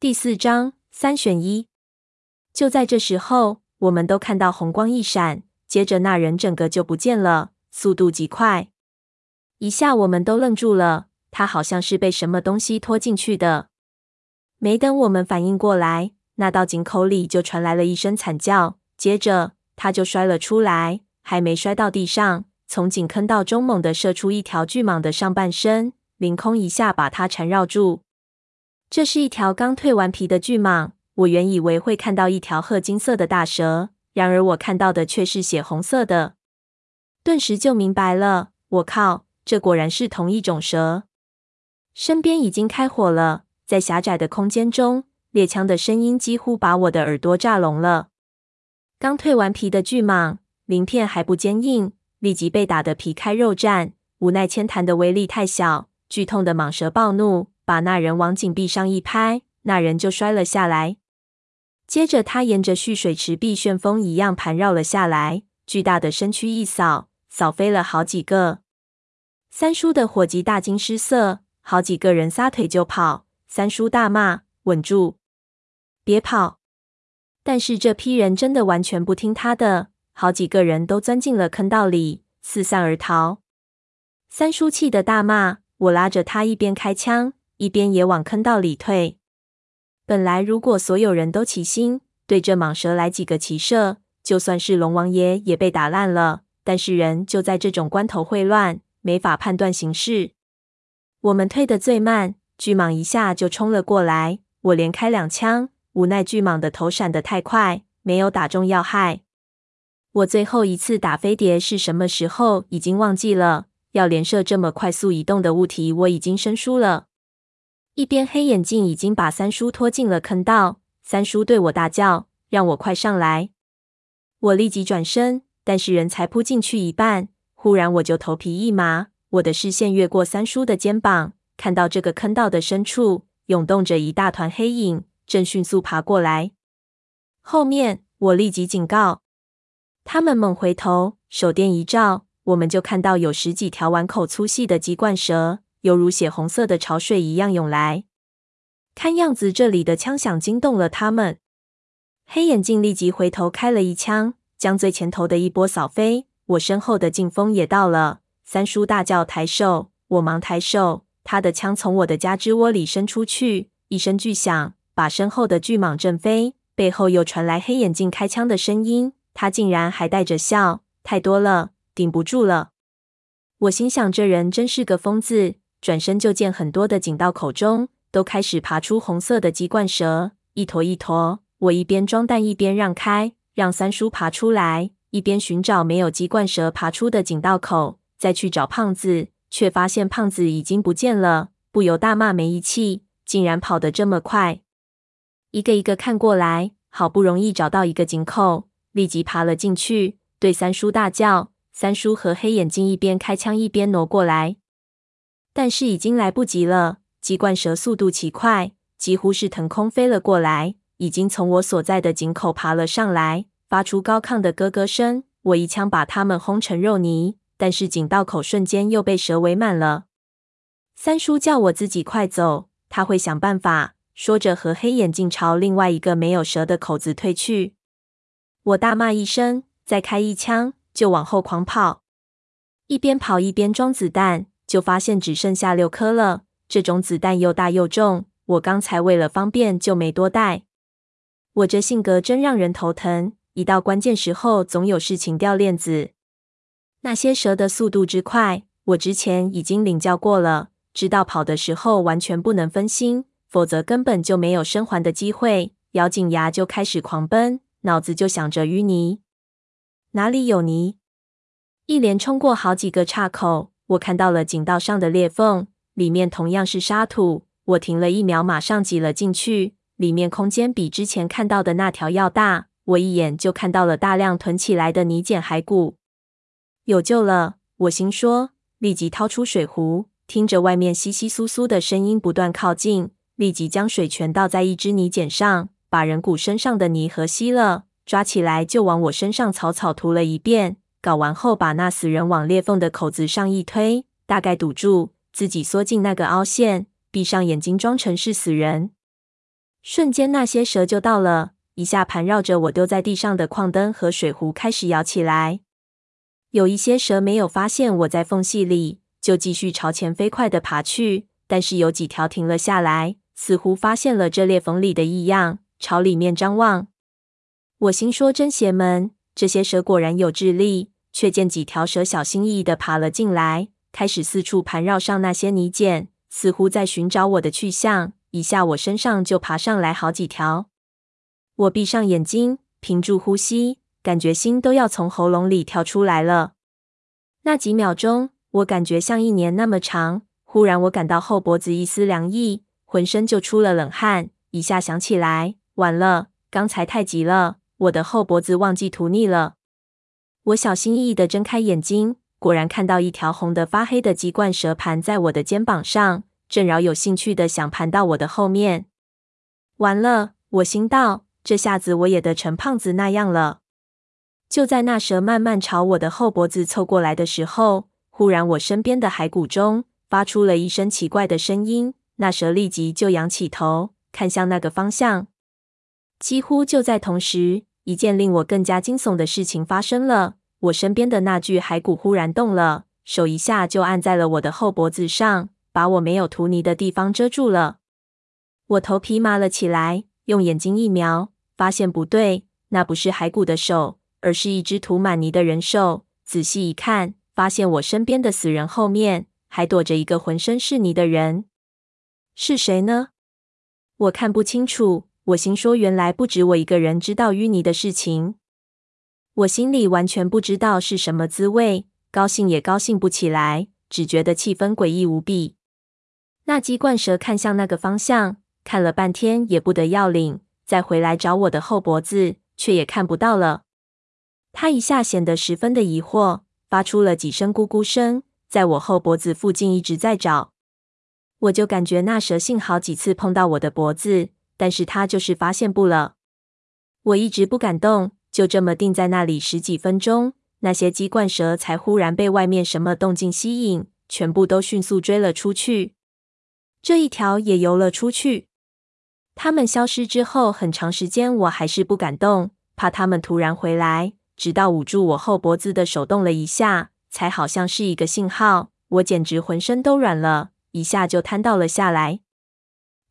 第四章三选一。就在这时候，我们都看到红光一闪，接着那人整个就不见了，速度极快。一下我们都愣住了，他好像是被什么东西拖进去的。没等我们反应过来，那道井口里就传来了一声惨叫，接着他就摔了出来，还没摔到地上，从井坑道中猛地射出一条巨蟒的上半身，凌空一下把它缠绕住。这是一条刚蜕完皮的巨蟒，我原以为会看到一条褐金色的大蛇，然而我看到的却是血红色的，顿时就明白了。我靠，这果然是同一种蛇！身边已经开火了，在狭窄的空间中，猎枪的声音几乎把我的耳朵炸聋了。刚蜕完皮的巨蟒，鳞片还不坚硬，立即被打得皮开肉绽。无奈铅弹的威力太小，剧痛的蟒蛇暴怒。把那人往井壁上一拍，那人就摔了下来。接着，他沿着蓄水池壁旋风一样盘绕了下来，巨大的身躯一扫，扫飞了好几个。三叔的伙计大惊失色，好几个人撒腿就跑。三叔大骂：“稳住，别跑！”但是这批人真的完全不听他的，好几个人都钻进了坑道里，四散而逃。三叔气得大骂，我拉着他一边开枪。一边也往坑道里退。本来，如果所有人都齐心对这蟒蛇来几个齐射，就算是龙王爷也被打烂了。但是人就在这种关头会乱，没法判断形势。我们退得最慢，巨蟒一下就冲了过来。我连开两枪，无奈巨蟒的头闪得太快，没有打中要害。我最后一次打飞碟是什么时候？已经忘记了。要连射这么快速移动的物体，我已经生疏了。一边黑眼镜已经把三叔拖进了坑道，三叔对我大叫：“让我快上来！”我立即转身，但是人才扑进去一半，忽然我就头皮一麻，我的视线越过三叔的肩膀，看到这个坑道的深处涌动着一大团黑影，正迅速爬过来。后面，我立即警告他们，猛回头，手电一照，我们就看到有十几条碗口粗细的鸡冠蛇。犹如血红色的潮水一样涌来，看样子这里的枪响惊动了他们。黑眼镜立即回头开了一枪，将最前头的一波扫飞。我身后的劲风也到了，三叔大叫抬手，我忙抬手，他的枪从我的胳肢窝里伸出去，一声巨响，把身后的巨蟒震飞。背后又传来黑眼镜开枪的声音，他竟然还带着笑，太多了，顶不住了。我心想，这人真是个疯子。转身就见很多的井道口中都开始爬出红色的鸡冠蛇，一坨一坨。我一边装弹一边让开，让三叔爬出来，一边寻找没有鸡冠蛇爬出的井道口，再去找胖子，却发现胖子已经不见了，不由大骂没义气，竟然跑得这么快。一个一个看过来，好不容易找到一个井口，立即爬了进去，对三叔大叫。三叔和黑眼镜一边开枪一边挪过来。但是已经来不及了，鸡冠蛇速度奇快，几乎是腾空飞了过来，已经从我所在的井口爬了上来，发出高亢的咯咯声。我一枪把它们轰成肉泥，但是井道口瞬间又被蛇围满了。三叔叫我自己快走，他会想办法。说着，和黑眼镜朝另外一个没有蛇的口子退去。我大骂一声，再开一枪，就往后狂跑，一边跑一边装子弹。就发现只剩下六颗了。这种子弹又大又重，我刚才为了方便就没多带。我这性格真让人头疼，一到关键时候总有事情掉链子。那些蛇的速度之快，我之前已经领教过了，知道跑的时候完全不能分心，否则根本就没有生还的机会。咬紧牙就开始狂奔，脑子就想着淤泥，哪里有泥？一连冲过好几个岔口。我看到了井道上的裂缝，里面同样是沙土。我停了一秒，马上挤了进去。里面空间比之前看到的那条要大。我一眼就看到了大量囤起来的泥茧骸骨。有救了，我心说，立即掏出水壶，听着外面窸窸窣窣的声音不断靠近，立即将水全倒在一只泥茧上，把人骨身上的泥和吸了，抓起来就往我身上草草涂了一遍。搞完后，把那死人往裂缝的口子上一推，大概堵住，自己缩进那个凹陷，闭上眼睛，装成是死人。瞬间，那些蛇就到了，一下盘绕着我丢在地上的矿灯和水壶开始摇起来。有一些蛇没有发现我在缝隙里，就继续朝前飞快地爬去，但是有几条停了下来，似乎发现了这裂缝里的异样，朝里面张望。我心说真邪门，这些蛇果然有智力。却见几条蛇小心翼翼地爬了进来，开始四处盘绕上那些泥茧，似乎在寻找我的去向。一下，我身上就爬上来好几条。我闭上眼睛，屏住呼吸，感觉心都要从喉咙里跳出来了。那几秒钟，我感觉像一年那么长。忽然，我感到后脖子一丝凉意，浑身就出了冷汗。一下想起来，完了，刚才太急了，我的后脖子忘记涂腻了。我小心翼翼地睁开眼睛，果然看到一条红得发黑的鸡冠蛇盘在我的肩膀上。正饶有兴趣的想盘到我的后面，完了！我心道，这下子我也得成胖子那样了。就在那蛇慢慢朝我的后脖子凑过来的时候，忽然我身边的骸骨中发出了一声奇怪的声音，那蛇立即就仰起头看向那个方向。几乎就在同时，一件令我更加惊悚的事情发生了：我身边的那具骸骨忽然动了，手一下就按在了我的后脖子上。把我没有涂泥的地方遮住了，我头皮麻了起来，用眼睛一瞄，发现不对，那不是骸骨的手，而是一只涂满泥的人手。仔细一看，发现我身边的死人后面还躲着一个浑身是泥的人，是谁呢？我看不清楚。我心说，原来不止我一个人知道淤泥的事情，我心里完全不知道是什么滋味，高兴也高兴不起来，只觉得气氛诡异无比。那鸡冠蛇看向那个方向，看了半天也不得要领，再回来找我的后脖子，却也看不到了。他一下显得十分的疑惑，发出了几声咕咕声，在我后脖子附近一直在找。我就感觉那蛇幸好几次碰到我的脖子，但是他就是发现不了。我一直不敢动，就这么定在那里十几分钟，那些鸡冠蛇才忽然被外面什么动静吸引，全部都迅速追了出去。这一条也游了出去。他们消失之后，很长时间我还是不敢动，怕他们突然回来。直到捂住我后脖子的手动了一下，才好像是一个信号。我简直浑身都软了，一下就瘫倒了下来。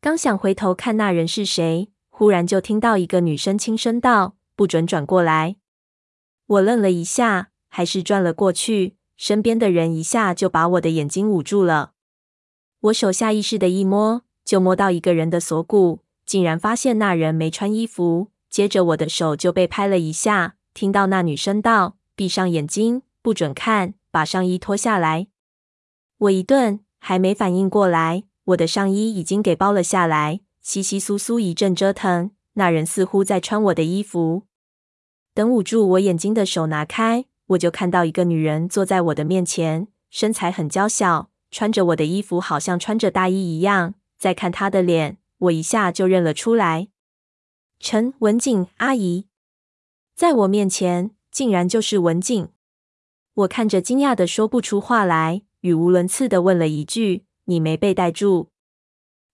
刚想回头看那人是谁，忽然就听到一个女生轻声道：“不准转过来。”我愣了一下，还是转了过去。身边的人一下就把我的眼睛捂住了。我手下意识的一摸，就摸到一个人的锁骨，竟然发现那人没穿衣服。接着我的手就被拍了一下，听到那女生道：“闭上眼睛，不准看，把上衣脱下来。”我一顿，还没反应过来，我的上衣已经给包了下来，稀稀疏疏一阵折腾，那人似乎在穿我的衣服。等捂住我眼睛的手拿开，我就看到一个女人坐在我的面前，身材很娇小。穿着我的衣服，好像穿着大衣一样。再看她的脸，我一下就认了出来。陈文锦阿姨，在我面前竟然就是文锦。我看着惊讶的说不出话来，语无伦次的问了一句：“你没被带住？”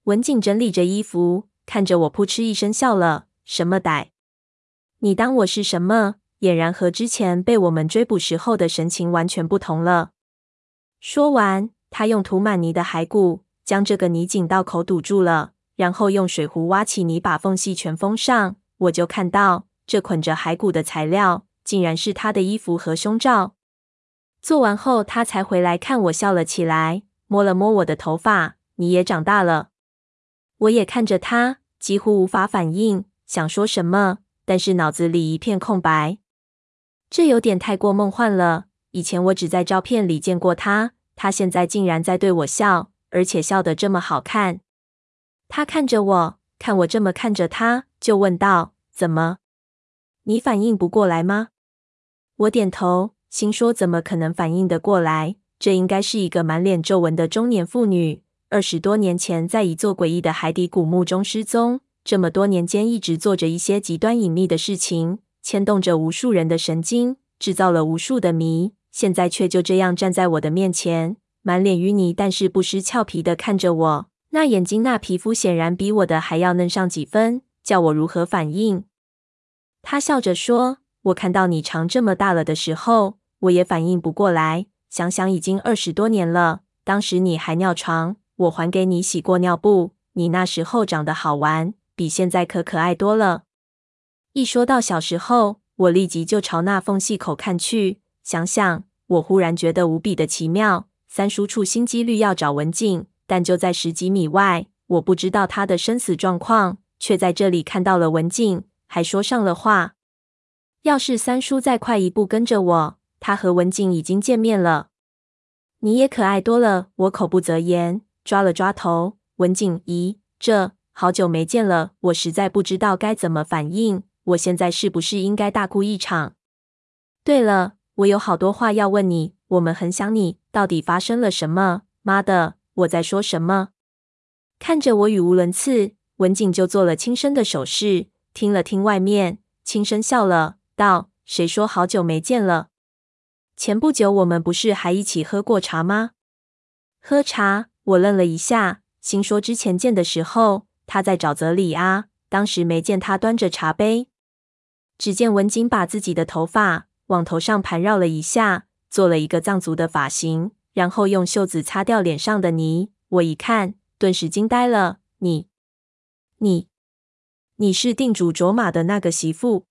文锦整理着衣服，看着我，扑哧一声笑了：“什么歹？你当我是什么？”俨然和之前被我们追捕时候的神情完全不同了。说完。他用涂满泥的骸骨将这个泥井道口堵住了，然后用水壶挖起泥，把缝隙全封上。我就看到这捆着骸骨的材料，竟然是他的衣服和胸罩。做完后，他才回来看我，笑了起来，摸了摸我的头发：“你也长大了。”我也看着他，几乎无法反应，想说什么，但是脑子里一片空白。这有点太过梦幻了。以前我只在照片里见过他。他现在竟然在对我笑，而且笑得这么好看。他看着我，看我这么看着他，就问道：“怎么？你反应不过来吗？”我点头，心说：“怎么可能反应得过来？这应该是一个满脸皱纹的中年妇女，二十多年前在一座诡异的海底古墓中失踪，这么多年间一直做着一些极端隐秘的事情，牵动着无数人的神经，制造了无数的谜。”现在却就这样站在我的面前，满脸淤泥，但是不失俏皮的看着我。那眼睛、那皮肤显然比我的还要嫩上几分，叫我如何反应？他笑着说：“我看到你长这么大了的时候，我也反应不过来。想想已经二十多年了，当时你还尿床，我还给你洗过尿布。你那时候长得好玩，比现在可可爱多了。”一说到小时候，我立即就朝那缝隙口看去。想想，我忽然觉得无比的奇妙。三叔处心积虑要找文静，但就在十几米外，我不知道他的生死状况，却在这里看到了文静，还说上了话。要是三叔再快一步跟着我，他和文静已经见面了。你也可爱多了，我口不择言，抓了抓头。文静，咦，这好久没见了，我实在不知道该怎么反应。我现在是不是应该大哭一场？对了，我有好多话要问你。我们很想你，到底发生了什么？妈的，我在说什么？看着我语无伦次，文静就做了轻声的手势，听了听外面，轻声笑了，道：“谁说好久没见了？前不久我们不是还一起喝过茶吗？”喝茶？我愣了一下，心说之前见的时候他在沼泽里啊，当时没见他端着茶杯。只见文景把自己的头发往头上盘绕了一下，做了一个藏族的发型，然后用袖子擦掉脸上的泥。我一看，顿时惊呆了。你、你、你是定主卓玛的那个媳妇？